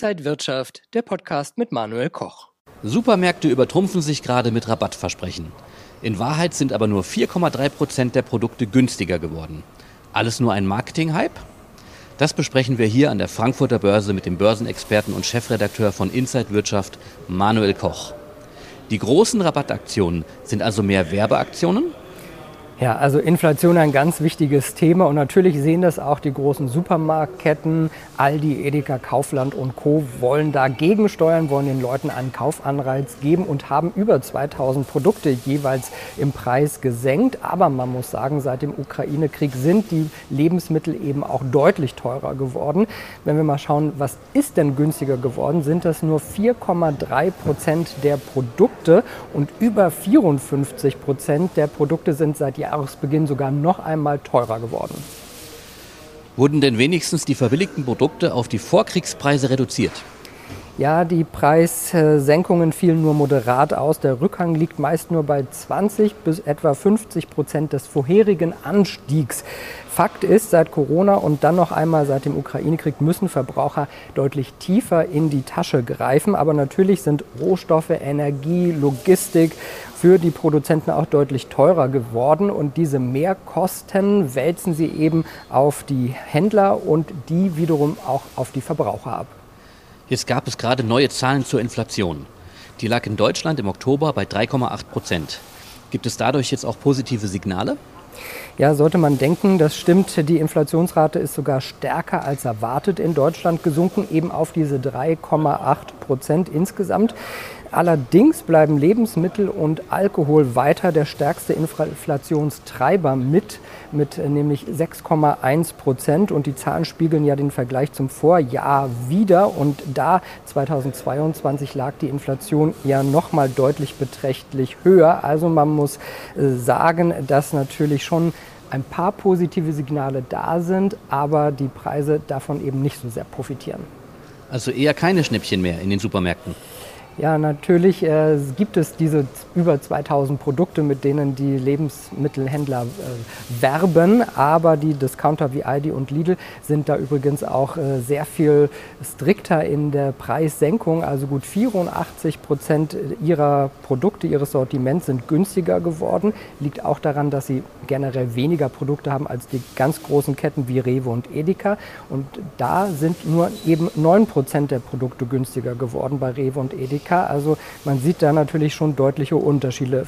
Inside Wirtschaft, der Podcast mit Manuel Koch. Supermärkte übertrumpfen sich gerade mit Rabattversprechen. In Wahrheit sind aber nur 4,3 Prozent der Produkte günstiger geworden. Alles nur ein Marketing-Hype? Das besprechen wir hier an der Frankfurter Börse mit dem Börsenexperten und Chefredakteur von Inside Wirtschaft, Manuel Koch. Die großen Rabattaktionen sind also mehr Werbeaktionen ja, also Inflation ein ganz wichtiges Thema und natürlich sehen das auch die großen Supermarktketten. Aldi, Edeka, Kaufland und Co. wollen dagegen steuern, wollen den Leuten einen Kaufanreiz geben und haben über 2000 Produkte jeweils im Preis gesenkt. Aber man muss sagen, seit dem Ukraine-Krieg sind die Lebensmittel eben auch deutlich teurer geworden. Wenn wir mal schauen, was ist denn günstiger geworden, sind das nur 4,3 Prozent der Produkte und über 54 Prozent der Produkte sind seit Jahren Jahresbeginn sogar noch einmal teurer geworden. Wurden denn wenigstens die verbilligten Produkte auf die Vorkriegspreise reduziert? Ja, die Preissenkungen fielen nur moderat aus. Der Rückhang liegt meist nur bei 20 bis etwa 50 Prozent des vorherigen Anstiegs. Fakt ist, seit Corona und dann noch einmal seit dem Ukraine-Krieg müssen Verbraucher deutlich tiefer in die Tasche greifen. Aber natürlich sind Rohstoffe, Energie, Logistik für die Produzenten auch deutlich teurer geworden. Und diese Mehrkosten wälzen sie eben auf die Händler und die wiederum auch auf die Verbraucher ab. Jetzt gab es gerade neue Zahlen zur Inflation. Die lag in Deutschland im Oktober bei 3,8 Prozent. Gibt es dadurch jetzt auch positive Signale? Ja, sollte man denken, das stimmt. Die Inflationsrate ist sogar stärker als erwartet in Deutschland gesunken, eben auf diese 3,8 Prozent insgesamt. Allerdings bleiben Lebensmittel und Alkohol weiter der stärkste Inflationstreiber mit, mit nämlich 6,1 Prozent. Und die Zahlen spiegeln ja den Vergleich zum Vorjahr wieder. Und da 2022 lag die Inflation ja nochmal deutlich beträchtlich höher. Also man muss äh, sagen, dass natürlich schon ein paar positive Signale da sind, aber die Preise davon eben nicht so sehr profitieren. Also eher keine Schnäppchen mehr in den Supermärkten. Ja, natürlich äh, gibt es diese über 2000 Produkte, mit denen die Lebensmittelhändler äh, werben, aber die Discounter wie Aldi und Lidl sind da übrigens auch äh, sehr viel strikter in der Preissenkung. Also gut 84 Prozent ihrer Produkte, ihres Sortiments sind günstiger geworden. Liegt auch daran, dass sie generell weniger Produkte haben als die ganz großen Ketten wie Rewe und Edeka. Und da sind nur eben 9 Prozent der Produkte günstiger geworden bei Rewe und Edeka. Amerika. Also man sieht da natürlich schon deutliche Unterschiede.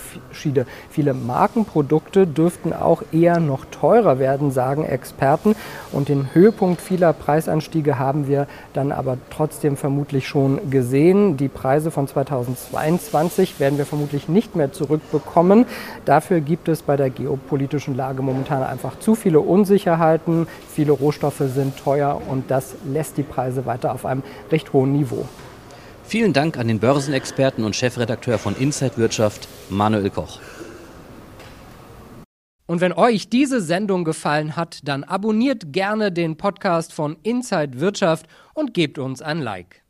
Viele Markenprodukte dürften auch eher noch teurer werden, sagen Experten. Und den Höhepunkt vieler Preisanstiege haben wir dann aber trotzdem vermutlich schon gesehen. Die Preise von 2022 werden wir vermutlich nicht mehr zurückbekommen. Dafür gibt es bei der geopolitischen Lage momentan einfach zu viele Unsicherheiten. Viele Rohstoffe sind teuer und das lässt die Preise weiter auf einem recht hohen Niveau. Vielen Dank an den Börsenexperten und Chefredakteur von Inside Wirtschaft, Manuel Koch. Und wenn euch diese Sendung gefallen hat, dann abonniert gerne den Podcast von Inside Wirtschaft und gebt uns ein Like.